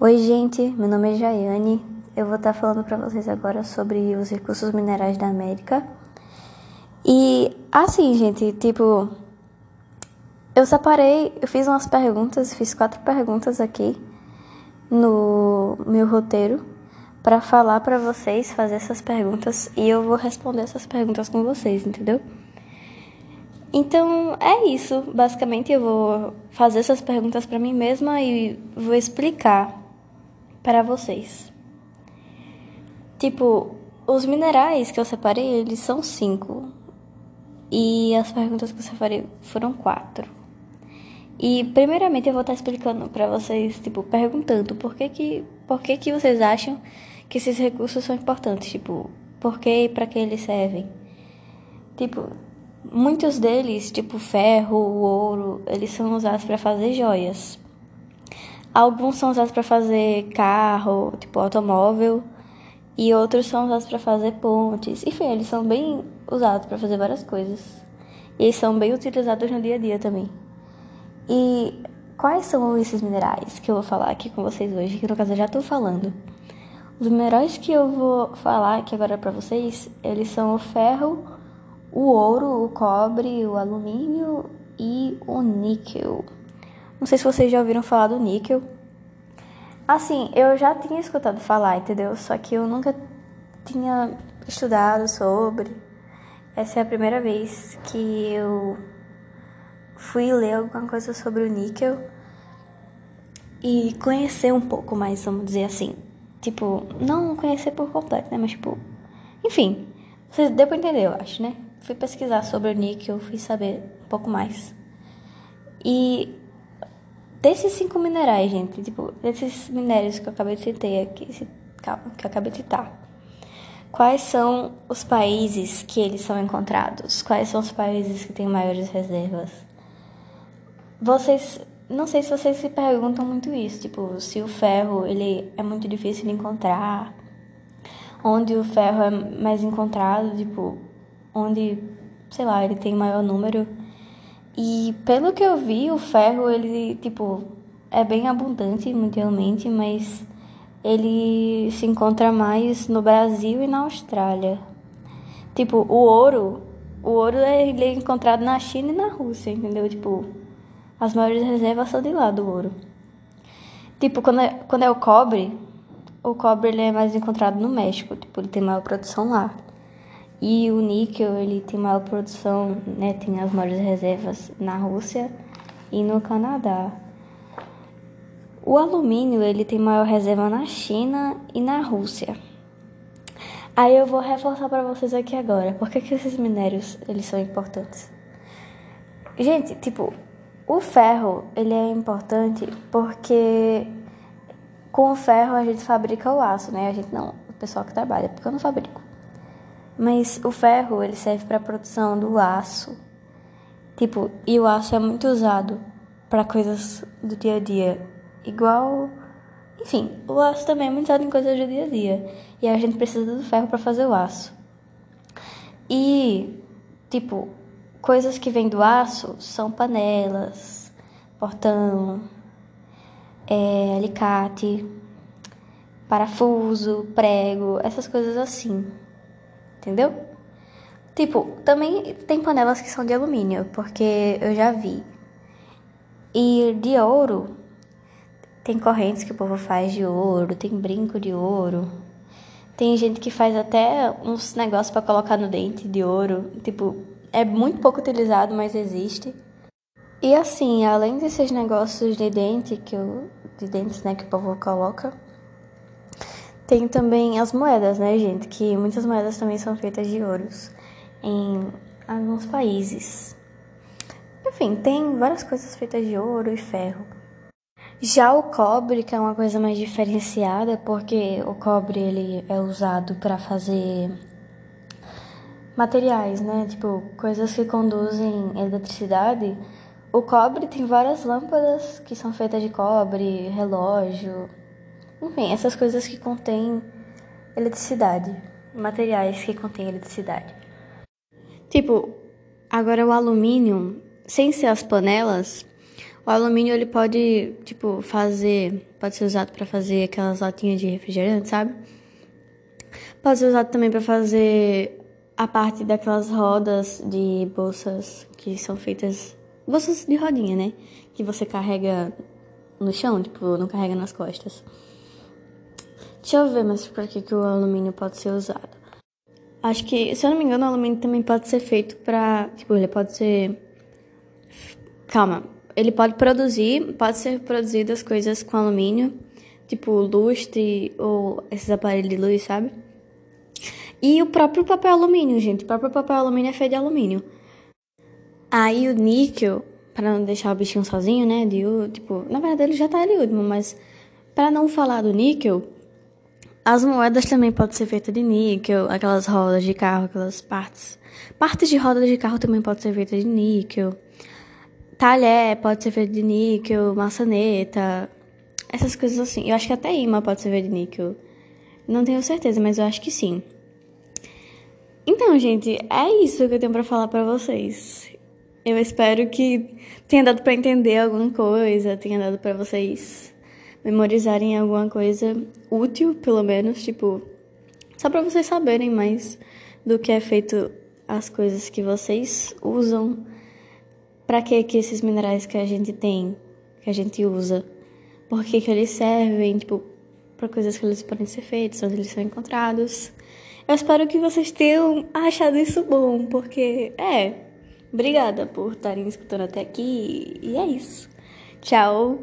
Oi, gente, meu nome é Jaiane. Eu vou estar falando para vocês agora sobre os recursos minerais da América. E assim, gente, tipo, eu separei, eu fiz umas perguntas, fiz quatro perguntas aqui no meu roteiro para falar para vocês, fazer essas perguntas e eu vou responder essas perguntas com vocês, entendeu? Então é isso. Basicamente, eu vou fazer essas perguntas para mim mesma e vou explicar para vocês. Tipo, os minerais que eu separei, eles são cinco. E as perguntas que eu separei foram quatro. E primeiramente eu vou estar explicando para vocês, tipo, perguntando por que que, por que que vocês acham que esses recursos são importantes, tipo, por que e para que eles servem. Tipo, Muitos deles, tipo ferro, ouro, eles são usados para fazer joias. Alguns são usados para fazer carro, tipo automóvel, e outros são usados para fazer pontes. Enfim, eles são bem usados para fazer várias coisas. E eles são bem utilizados no dia a dia também. E quais são esses minerais que eu vou falar aqui com vocês hoje? Que no caso eu já estou falando. Os minerais que eu vou falar aqui agora para vocês, eles são o ferro, o ouro, o cobre, o alumínio e o níquel. Não sei se vocês já ouviram falar do níquel. Assim, eu já tinha escutado falar, entendeu? Só que eu nunca tinha estudado sobre. Essa é a primeira vez que eu fui ler alguma coisa sobre o níquel e conhecer um pouco mais, vamos dizer assim. Tipo, não conhecer por completo, né? Mas, tipo, enfim, vocês deu pra entender, eu acho, né? fui pesquisar sobre o níquel, fui saber um pouco mais. E desses cinco minerais, gente, tipo, desses minérios que eu acabei de citar aqui, que eu acabei de citar, quais são os países que eles são encontrados? Quais são os países que têm maiores reservas? Vocês, não sei se vocês se perguntam muito isso, tipo, se o ferro ele é muito difícil de encontrar, onde o ferro é mais encontrado, tipo, onde, sei lá, ele tem maior número. E pelo que eu vi, o ferro, ele, tipo, é bem abundante mundialmente, mas ele se encontra mais no Brasil e na Austrália. Tipo, o ouro, o ouro ele é encontrado na China e na Rússia, entendeu? Tipo, as maiores reservas são de lá do ouro. Tipo, quando é, quando é o cobre, o cobre ele é mais encontrado no México, tipo, ele tem maior produção lá. E o níquel, ele tem maior produção, né, tem as maiores reservas na Rússia e no Canadá. O alumínio, ele tem maior reserva na China e na Rússia. Aí eu vou reforçar para vocês aqui agora, por que, que esses minérios, eles são importantes? Gente, tipo, o ferro, ele é importante porque com o ferro a gente fabrica o aço, né? A gente não, o pessoal que trabalha, porque eu não fabrico. Mas o ferro, ele serve para a produção do aço. Tipo, e o aço é muito usado para coisas do dia a dia. Igual. Enfim, o aço também é muito usado em coisas do dia a dia. E a gente precisa do ferro para fazer o aço. E, tipo, coisas que vêm do aço são panelas, portão, é, alicate, parafuso, prego, essas coisas assim entendeu? Tipo, também tem panelas que são de alumínio, porque eu já vi. E de ouro, tem correntes que o povo faz de ouro, tem brinco de ouro. Tem gente que faz até uns negócios para colocar no dente de ouro. Tipo, é muito pouco utilizado, mas existe. E assim, além desses negócios de dente que eu, de dentes, né, que o povo coloca, tem também as moedas, né, gente? Que muitas moedas também são feitas de ouros em alguns países. Enfim, tem várias coisas feitas de ouro e ferro. Já o cobre, que é uma coisa mais diferenciada, porque o cobre ele é usado para fazer materiais, né? Tipo, coisas que conduzem eletricidade. O cobre tem várias lâmpadas que são feitas de cobre, relógio, enfim, essas coisas que contêm eletricidade, materiais que contêm eletricidade. Tipo, agora o alumínio, sem ser as panelas, O alumínio ele pode, tipo, fazer, pode ser usado para fazer aquelas latinhas de refrigerante, sabe? Pode ser usado também para fazer a parte daquelas rodas de bolsas que são feitas bolsas de rodinha, né? Que você carrega no chão, tipo, não carrega nas costas. Deixa eu ver mais pra que, que o alumínio pode ser usado. Acho que, se eu não me engano, o alumínio também pode ser feito pra. Tipo, ele pode ser. Calma. Ele pode produzir, pode ser produzido as coisas com alumínio, tipo lustre ou esses aparelhos de luz, sabe? E o próprio papel alumínio, gente. O próprio papel alumínio é feito de alumínio. Aí o níquel, para não deixar o bichinho sozinho, né? De, tipo, na verdade ele já tá ali último, mas para não falar do níquel, as moedas também podem ser feitas de níquel, aquelas rodas de carro, aquelas partes. Partes de rodas de carro também podem ser feitas de níquel. Talher pode ser feito de níquel, maçaneta, essas coisas assim. Eu acho que até imã pode ser feito de níquel. Não tenho certeza, mas eu acho que sim. Então, gente, é isso que eu tenho para falar para vocês. Eu espero que tenha dado para entender alguma coisa, tenha dado para vocês memorizarem alguma coisa útil, pelo menos, tipo, só para vocês saberem mais do que é feito as coisas que vocês usam, para que que esses minerais que a gente tem, que a gente usa, por que que eles servem, tipo, para coisas que eles podem ser feitos, onde eles são encontrados. Eu espero que vocês tenham achado isso bom, porque é, obrigada por estarem escutando até aqui e é isso. Tchau.